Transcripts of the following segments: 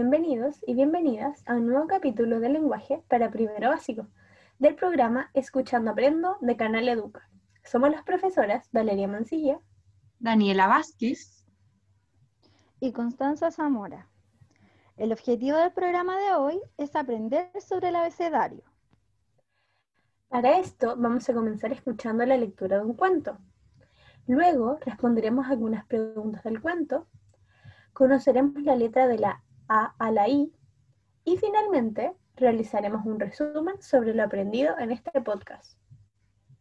bienvenidos y bienvenidas a un nuevo capítulo de lenguaje para primero básico del programa Escuchando Aprendo de Canal Educa. Somos las profesoras Valeria Mancilla, Daniela Vázquez y Constanza Zamora. El objetivo del programa de hoy es aprender sobre el abecedario. Para esto vamos a comenzar escuchando la lectura de un cuento. Luego responderemos algunas preguntas del cuento, conoceremos la letra de la A a la I y finalmente realizaremos un resumen sobre lo aprendido en este podcast.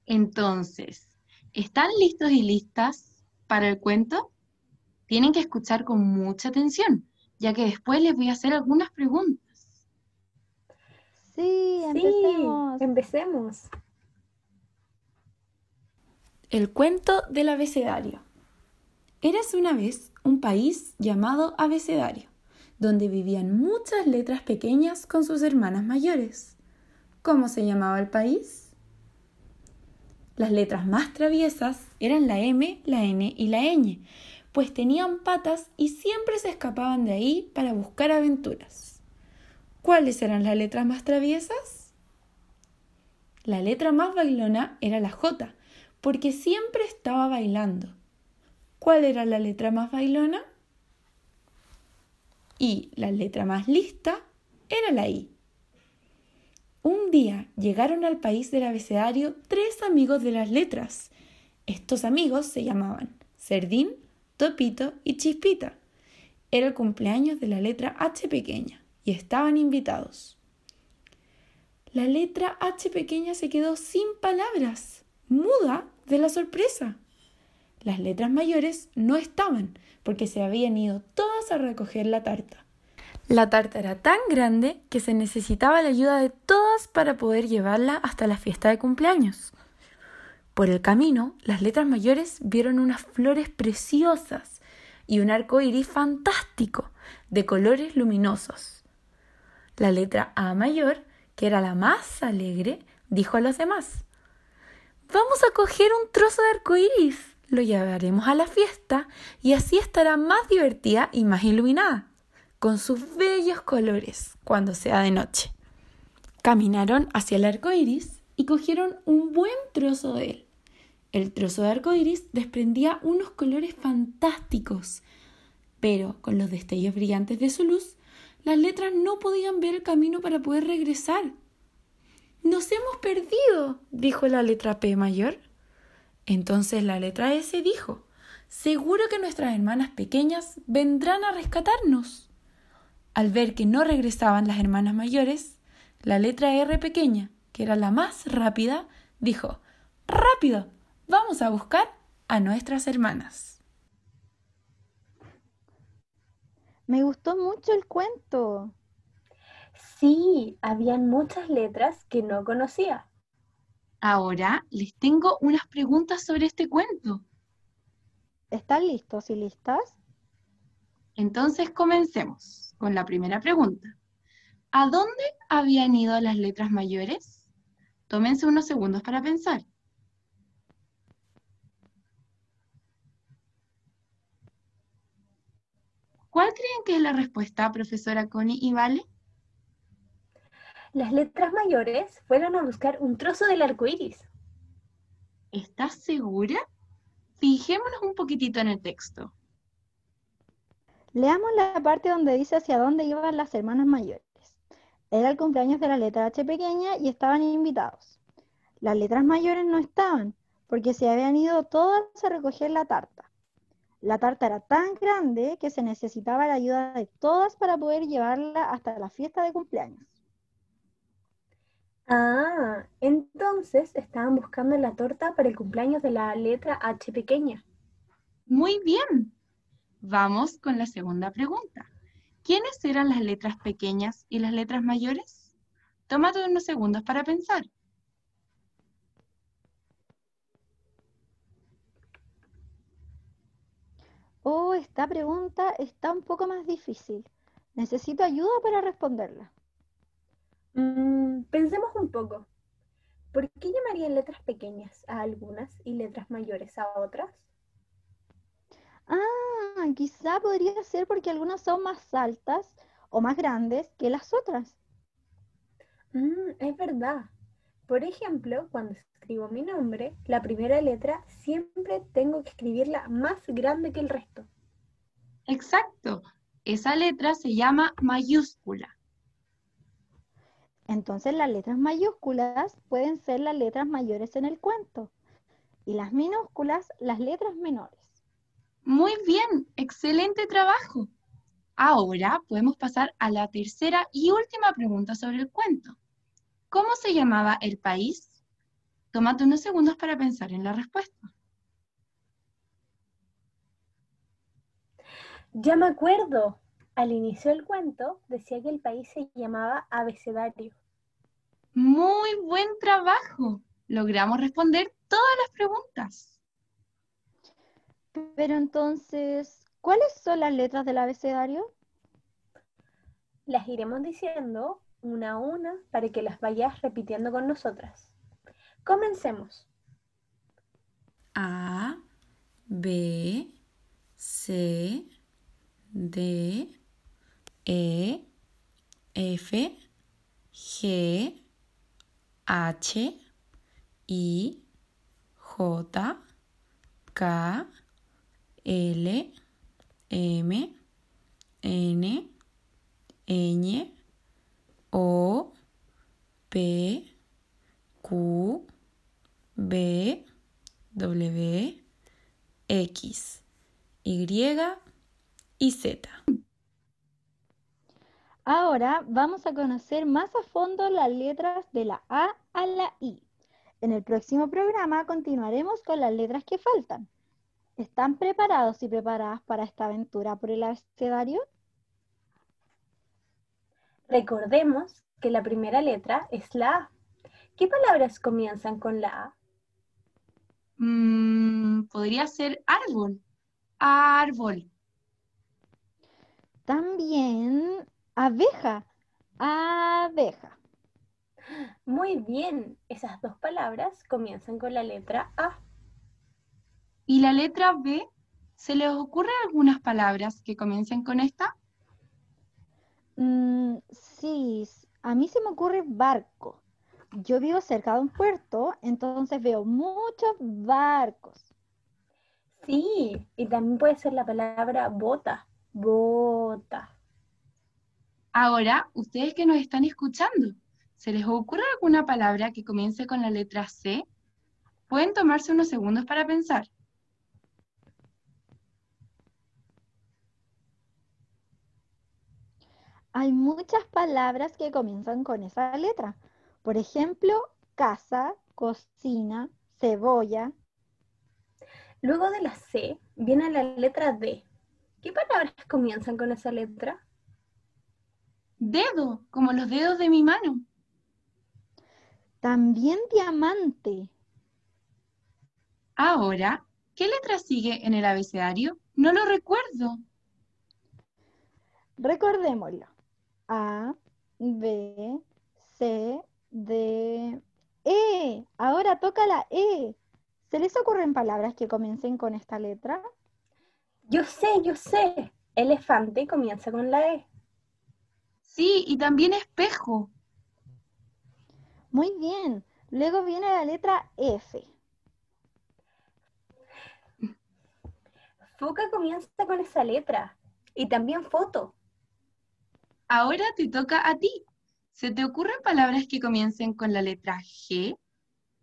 Entonces, ¿están listos y listas para el cuento? Tienen que escuchar con mucha atención, ya que después les voy a hacer algunas preguntas. Sí, empecemos. Sí, empecemos. El cuento del abecedario. Eras una vez un país llamado Abecedario, donde vivían muchas letras pequeñas con sus hermanas mayores. ¿Cómo se llamaba el país? Las letras más traviesas eran la M, la N y la ñ, pues tenían patas y siempre se escapaban de ahí para buscar aventuras. ¿Cuáles eran las letras más traviesas? La letra más bailona era la J, porque siempre estaba bailando. ¿Cuál era la letra más bailona? Y la letra más lista era la I. Un día llegaron al país del abecedario tres amigos de las letras. Estos amigos se llamaban Cerdín, Topito y Chispita. Era el cumpleaños de la letra H pequeña y estaban invitados. La letra H pequeña se quedó sin palabras muda de la sorpresa. Las letras mayores no estaban, porque se habían ido todas a recoger la tarta. La tarta era tan grande que se necesitaba la ayuda de todas para poder llevarla hasta la fiesta de cumpleaños. Por el camino, las letras mayores vieron unas flores preciosas y un arco iris fantástico, de colores luminosos. La letra A mayor, que era la más alegre, dijo a los demás: Vamos a coger un trozo de arco iris, lo llevaremos a la fiesta y así estará más divertida y más iluminada, con sus bellos colores cuando sea de noche. Caminaron hacia el arco iris y cogieron un buen trozo de él. El trozo de arco iris desprendía unos colores fantásticos, pero con los destellos brillantes de su luz, las letras no podían ver el camino para poder regresar. Nos hemos perdido, dijo la letra P mayor. Entonces la letra S dijo, seguro que nuestras hermanas pequeñas vendrán a rescatarnos. Al ver que no regresaban las hermanas mayores, la letra R pequeña, que era la más rápida, dijo, rápido, vamos a buscar a nuestras hermanas. Me gustó mucho el cuento. Sí, habían muchas letras que no conocía. Ahora les tengo unas preguntas sobre este cuento. ¿Están listos y listas? Entonces comencemos con la primera pregunta. ¿A dónde habían ido las letras mayores? Tómense unos segundos para pensar. ¿Cuál creen que es la respuesta, profesora Connie y Vale? Las letras mayores fueron a buscar un trozo del arco iris. ¿Estás segura? Fijémonos un poquitito en el texto. Leamos la parte donde dice hacia dónde iban las hermanas mayores. Era el cumpleaños de la letra H pequeña y estaban invitados. Las letras mayores no estaban, porque se habían ido todas a recoger la tarta. La tarta era tan grande que se necesitaba la ayuda de todas para poder llevarla hasta la fiesta de cumpleaños. Ah, entonces estaban buscando la torta para el cumpleaños de la letra H pequeña. Muy bien. Vamos con la segunda pregunta. ¿Quiénes eran las letras pequeñas y las letras mayores? Tómate unos segundos para pensar. Oh, esta pregunta está un poco más difícil. Necesito ayuda para responderla. Mm, pensemos un poco. ¿Por qué llamarían letras pequeñas a algunas y letras mayores a otras? Ah, quizá podría ser porque algunas son más altas o más grandes que las otras. Mm, es verdad. Por ejemplo, cuando escribo mi nombre, la primera letra siempre tengo que escribirla más grande que el resto. Exacto. Esa letra se llama mayúscula. Entonces las letras mayúsculas pueden ser las letras mayores en el cuento y las minúsculas las letras menores. Muy bien, excelente trabajo. Ahora podemos pasar a la tercera y última pregunta sobre el cuento. ¿Cómo se llamaba el país? Tómate unos segundos para pensar en la respuesta. Ya me acuerdo. Al inicio del cuento decía que el país se llamaba Abecedario. Muy buen trabajo. Logramos responder todas las preguntas. Pero entonces, ¿cuáles son las letras del abecedario? Las iremos diciendo una a una para que las vayas repitiendo con nosotras. Comencemos. A, B, C, D, E, F, G, H, I, J, K, L, M, N, Ñ, O, P, Q, B, W, X, Y y Z. Ahora vamos a conocer más a fondo las letras de la A a la I. En el próximo programa continuaremos con las letras que faltan. ¿Están preparados y preparadas para esta aventura por el abecedario? Recordemos que la primera letra es la A. ¿Qué palabras comienzan con la A? Mm, podría ser árbol. Árbol. También abeja. Abeja. Muy bien, esas dos palabras comienzan con la letra A. ¿Y la letra B? ¿Se les ocurren algunas palabras que comiencen con esta? Mm, sí, a mí se me ocurre barco. Yo vivo cerca de un puerto, entonces veo muchos barcos. Sí, y también puede ser la palabra bota. Bota. Ahora, ustedes que nos están escuchando, ¿se les ocurre alguna palabra que comience con la letra C? Pueden tomarse unos segundos para pensar. Hay muchas palabras que comienzan con esa letra. Por ejemplo, casa, cocina, cebolla. Luego de la C viene la letra D. ¿Qué palabras comienzan con esa letra? Dedo, como los dedos de mi mano. También diamante. Ahora, ¿qué letra sigue en el abecedario? No lo recuerdo. Recordémoslo. A, B, C, D, E. Ahora toca la E. ¿Se les ocurren palabras que comiencen con esta letra? Yo sé, yo sé. Elefante comienza con la E. Sí, y también espejo. Muy bien. Luego viene la letra F. Foca comienza con esa letra. Y también foto. Ahora te toca a ti. ¿Se te ocurren palabras que comiencen con la letra G?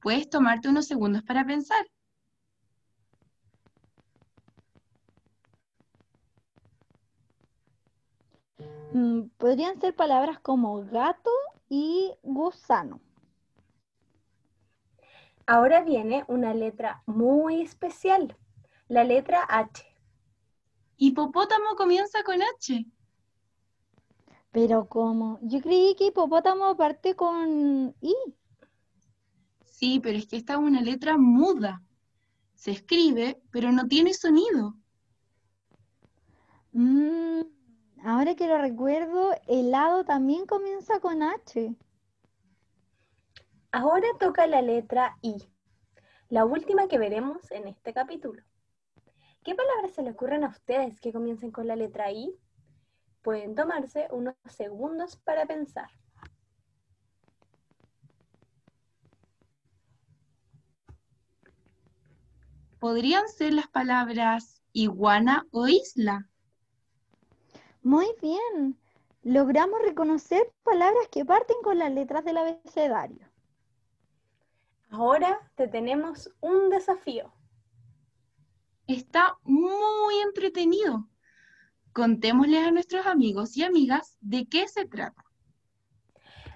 Puedes tomarte unos segundos para pensar. Podrían ser palabras como gato y gusano. Ahora viene una letra muy especial. La letra H. Hipopótamo comienza con H. Pero como, yo creí que hipopótamo parte con I. Sí, pero es que esta es una letra muda. Se escribe, pero no tiene sonido. Mm, ahora que lo recuerdo, helado también comienza con H. Ahora toca la letra I. La última que veremos en este capítulo. ¿Qué palabras se le ocurren a ustedes que comiencen con la letra I? pueden tomarse unos segundos para pensar. Podrían ser las palabras iguana o isla. Muy bien. Logramos reconocer palabras que parten con las letras del abecedario. Ahora te tenemos un desafío. Está muy entretenido. Contémosles a nuestros amigos y amigas de qué se trata.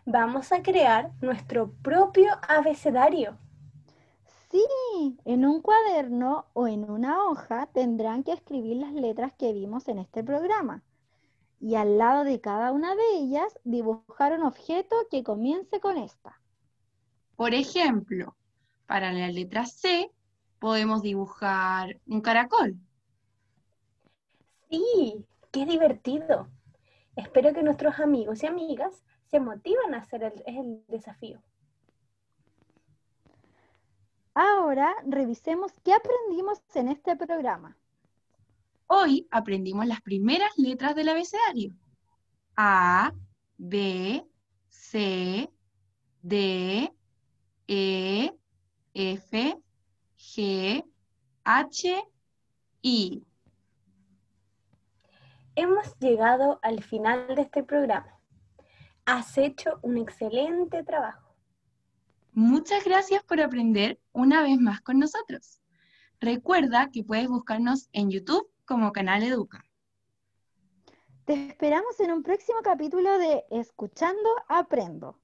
Vamos a crear nuestro propio abecedario. Sí, en un cuaderno o en una hoja tendrán que escribir las letras que vimos en este programa. Y al lado de cada una de ellas dibujar un objeto que comience con esta. Por ejemplo, para la letra C podemos dibujar un caracol. Sí, qué divertido. Espero que nuestros amigos y amigas se motiven a hacer el, el desafío. Ahora revisemos qué aprendimos en este programa. Hoy aprendimos las primeras letras del abecedario. A, B, C, D, E, F, G, H, I. Hemos llegado al final de este programa. Has hecho un excelente trabajo. Muchas gracias por aprender una vez más con nosotros. Recuerda que puedes buscarnos en YouTube como Canal Educa. Te esperamos en un próximo capítulo de Escuchando Aprendo.